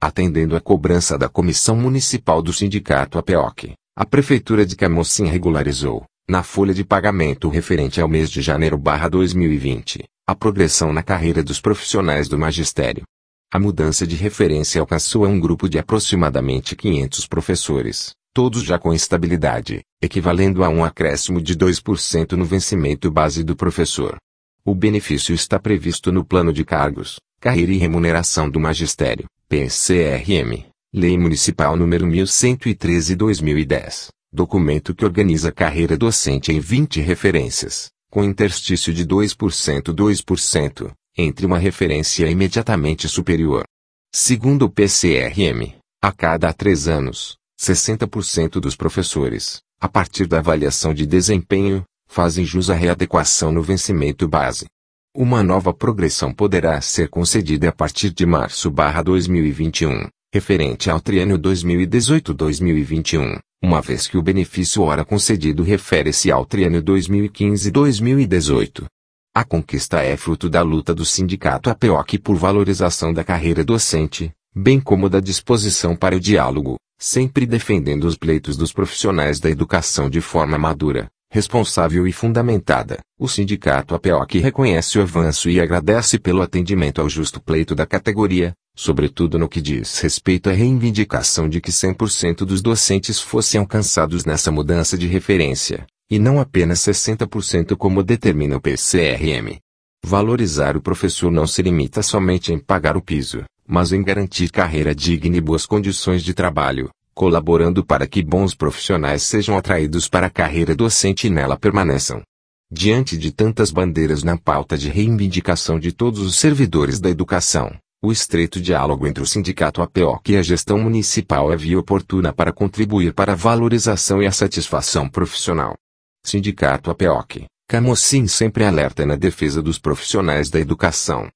atendendo à cobrança da Comissão Municipal do Sindicato APEOC, a Prefeitura de Camocim regularizou, na folha de pagamento referente ao mês de janeiro 2020, a progressão na carreira dos profissionais do magistério. A mudança de referência alcançou a um grupo de aproximadamente 500 professores, todos já com estabilidade, equivalendo a um acréscimo de 2% no vencimento base do professor. O benefício está previsto no Plano de Cargos, Carreira e Remuneração do Magistério, PCRM, Lei Municipal número 1113-2010, documento que organiza a carreira docente em 20 referências, com interstício de 2% 2%, entre uma referência imediatamente superior. Segundo o PCRM, a cada três anos, 60% dos professores, a partir da avaliação de desempenho, fazem jus à readequação no vencimento base. Uma nova progressão poderá ser concedida a partir de março 2021, referente ao triênio 2018-2021, uma vez que o benefício hora concedido refere-se ao triênio 2015-2018. A conquista é fruto da luta do sindicato APOC por valorização da carreira docente, bem como da disposição para o diálogo, sempre defendendo os pleitos dos profissionais da educação de forma madura, responsável e fundamentada. O sindicato APOC reconhece o avanço e agradece pelo atendimento ao justo pleito da categoria, sobretudo no que diz respeito à reivindicação de que 100% dos docentes fossem alcançados nessa mudança de referência, e não apenas 60% como determina o PCRM. Valorizar o professor não se limita somente em pagar o piso, mas em garantir carreira digna e boas condições de trabalho, colaborando para que bons profissionais sejam atraídos para a carreira docente e nela permaneçam. Diante de tantas bandeiras na pauta de reivindicação de todos os servidores da educação, o estreito diálogo entre o sindicato APOC e a gestão municipal é via oportuna para contribuir para a valorização e a satisfação profissional. Sindicato APOC, Camocim sempre alerta na defesa dos profissionais da educação,